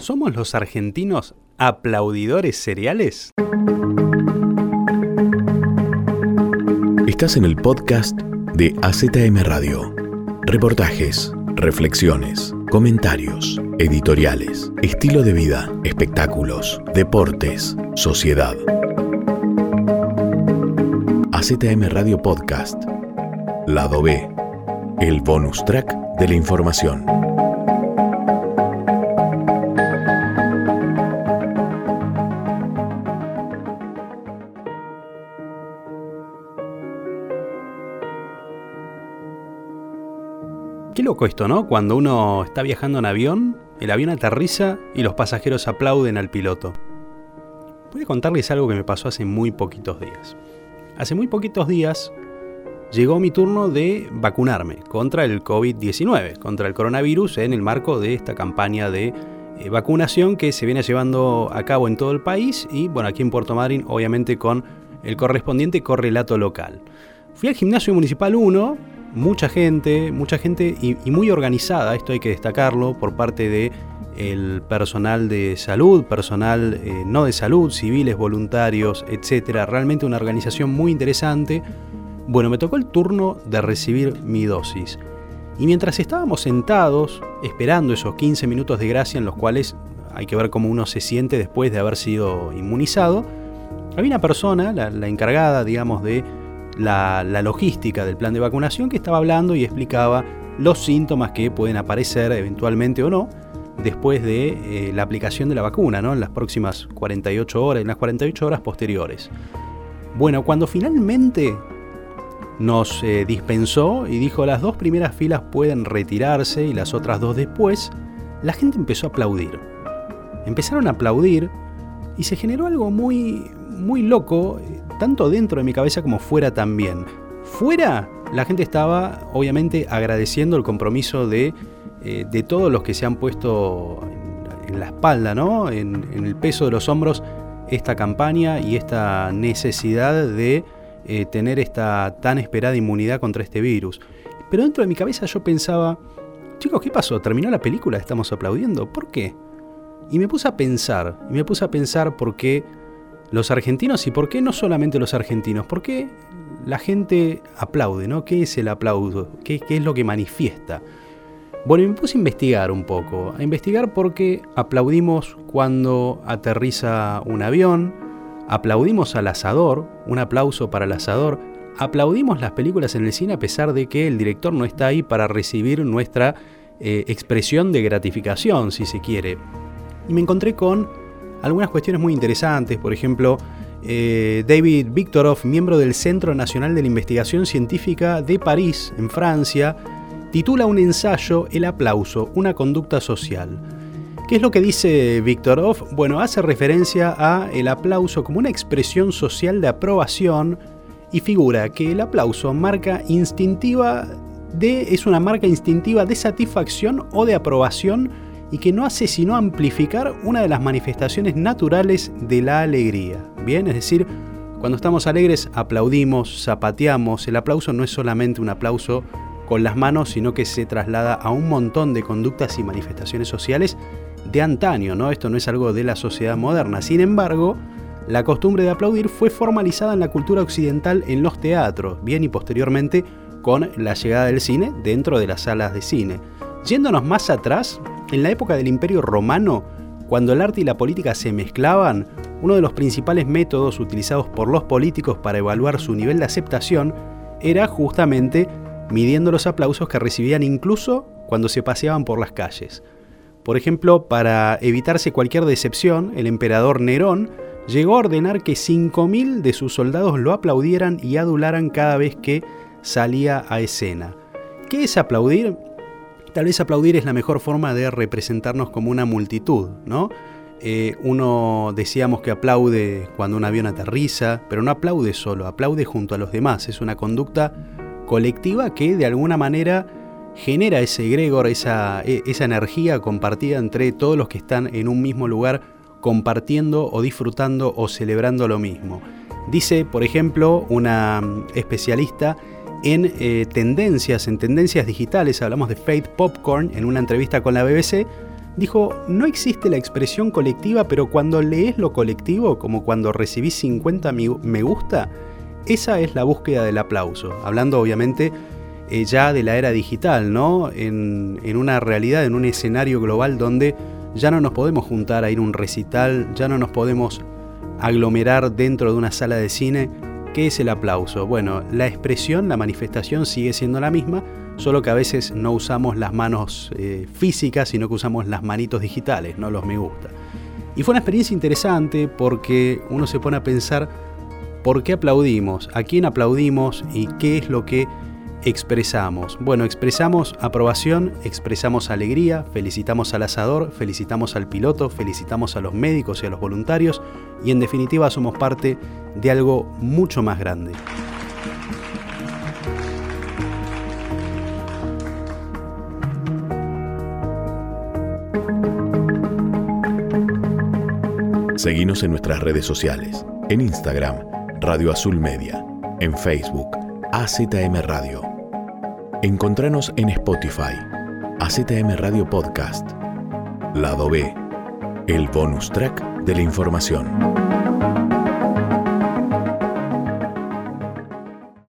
¿Somos los argentinos aplaudidores seriales? Estás en el podcast de AZM Radio. Reportajes, reflexiones, comentarios, editoriales, estilo de vida, espectáculos, deportes, sociedad. AZM Radio Podcast. Lado B. El bonus track de la información. Loco esto, ¿no? Cuando uno está viajando en avión, el avión aterriza y los pasajeros aplauden al piloto. Voy a contarles algo que me pasó hace muy poquitos días. Hace muy poquitos días llegó mi turno de vacunarme contra el COVID-19, contra el coronavirus, en el marco de esta campaña de eh, vacunación que se viene llevando a cabo en todo el país y, bueno, aquí en Puerto Madryn, obviamente con el correspondiente correlato local. Fui al gimnasio municipal 1, mucha gente, mucha gente y, muy organizada, esto hay que destacarlo, por parte de el personal de salud, personal eh, no de salud, civiles, voluntarios, etcétera. Realmente una organización muy interesante. Bueno, me tocó el turno de recibir mi dosis. Y mientras estábamos sentados, esperando esos 15 minutos de gracia en los cuales hay que ver cómo uno se siente después de haber sido inmunizado, había una persona, la encargada, digamos, de la, logística del plan de vacunación que estaba hablando y explicaba los síntomas que pueden aparecer eventualmente o no después de eh, la aplicación de la vacuna, ¿no? En las próximas 48 horas, en las 48 horas posteriores. Bueno, cuando finalmente nos eh, dispensó y dijo las dos primeras filas pueden retirarse y las otras dos después, la gente empezó a aplaudir. Empezaron a aplaudir y se generó algo muy, muy loco tanto dentro de mi cabeza como fuera también. Fuera, la gente estaba obviamente agradeciendo el compromiso de, eh, de todos los que se han puesto en, la espalda, ¿no? En, el peso de los hombros, esta campaña y esta necesidad de eh, tener esta tan esperada inmunidad contra este virus. Pero dentro de mi cabeza yo pensaba, chicos, ¿qué pasó? ¿Terminó la película? ¿Estamos aplaudiendo? ¿Por qué? Y me puse a pensar, y me puse a pensar por qué los argentinos y por qué no solamente los argentinos, por qué la gente aplaude, ¿no? ¿Qué es el aplauso? ¿Qué, es lo que manifiesta? Bueno, me puse a investigar un poco, a investigar por qué aplaudimos cuando aterriza un avión, aplaudimos al asador, un aplauso para el asador, aplaudimos las películas en el cine a pesar de que el director no está ahí para recibir nuestra eh, expresión de gratificación, si se quiere. Y me encontré con algunas cuestiones muy interesantes, por ejemplo, eh, David Victorov, miembro del Centro Nacional de la Investigación Científica de París, en Francia, titula un ensayo El aplauso, una conducta social. ¿Qué es lo que dice Victorov? Bueno, hace referencia a el aplauso como una expresión social de aprobación y figura que el aplauso marca instintiva de, es una marca instintiva de satisfacción o de aprobación y que no hace sino amplificar una de las manifestaciones naturales de la alegría. Bien, es decir, cuando estamos alegres aplaudimos, zapateamos, el aplauso no es solamente un aplauso con las manos, sino que se traslada a un montón de conductas y manifestaciones sociales de antaño, ¿no? Esto no es algo de la sociedad moderna. Sin embargo, la costumbre de aplaudir fue formalizada en la cultura occidental en los teatros, bien y posteriormente con la llegada del cine dentro de las salas de cine. Yéndonos más atrás, en la época del Imperio Romano, cuando el arte y la política se mezclaban, uno de los principales métodos utilizados por los políticos para evaluar su nivel de aceptación era justamente midiendo los aplausos que recibían incluso cuando se paseaban por las calles. Por ejemplo, para evitarse cualquier decepción, el emperador Nerón llegó a ordenar que 5.000 de sus soldados lo aplaudieran y adularan cada vez que salía a escena. ¿Qué es aplaudir? Tal vez aplaudir es la mejor forma de representarnos como una multitud, ¿no? Eh, uno decíamos que aplaude cuando un avión aterriza, pero no aplaude solo, aplaude junto a los demás. Es una conducta colectiva que de alguna manera genera ese egregor, esa, e, esa energía compartida entre todos los que están en un mismo lugar compartiendo o disfrutando o celebrando lo mismo. Dice, por ejemplo, una mm, especialista en eh, tendencias, en tendencias digitales, hablamos de Faith Popcorn en una entrevista con la BBC, dijo, no existe la expresión colectiva, pero cuando lees lo colectivo, como cuando recibís 50 me gusta, esa es la búsqueda del aplauso. Hablando obviamente eh, ya de la era digital, ¿no? En, en una realidad, en un escenario global donde ya no nos podemos juntar a ir a un recital, ya no nos podemos aglomerar dentro de una sala de cine. ¿Qué es el aplauso? Bueno, la expresión, la manifestación sigue siendo la misma, solo que a veces no usamos las manos eh, físicas, sino que usamos las manitos digitales, no los me gusta. Y fue una experiencia interesante porque uno se pone a pensar por qué aplaudimos, a quién aplaudimos y qué es lo que expresamos. Bueno, expresamos aprobación, expresamos alegría, felicitamos al asador, felicitamos al piloto, felicitamos a los médicos y a los voluntarios y en definitiva somos parte de algo mucho más grande. Seguimos en nuestras redes sociales, en Instagram, Radio Azul Media, en Facebook, AZM Radio. Encontranos en Spotify, AZM Radio Podcast, Lado B, el bonus track de la información.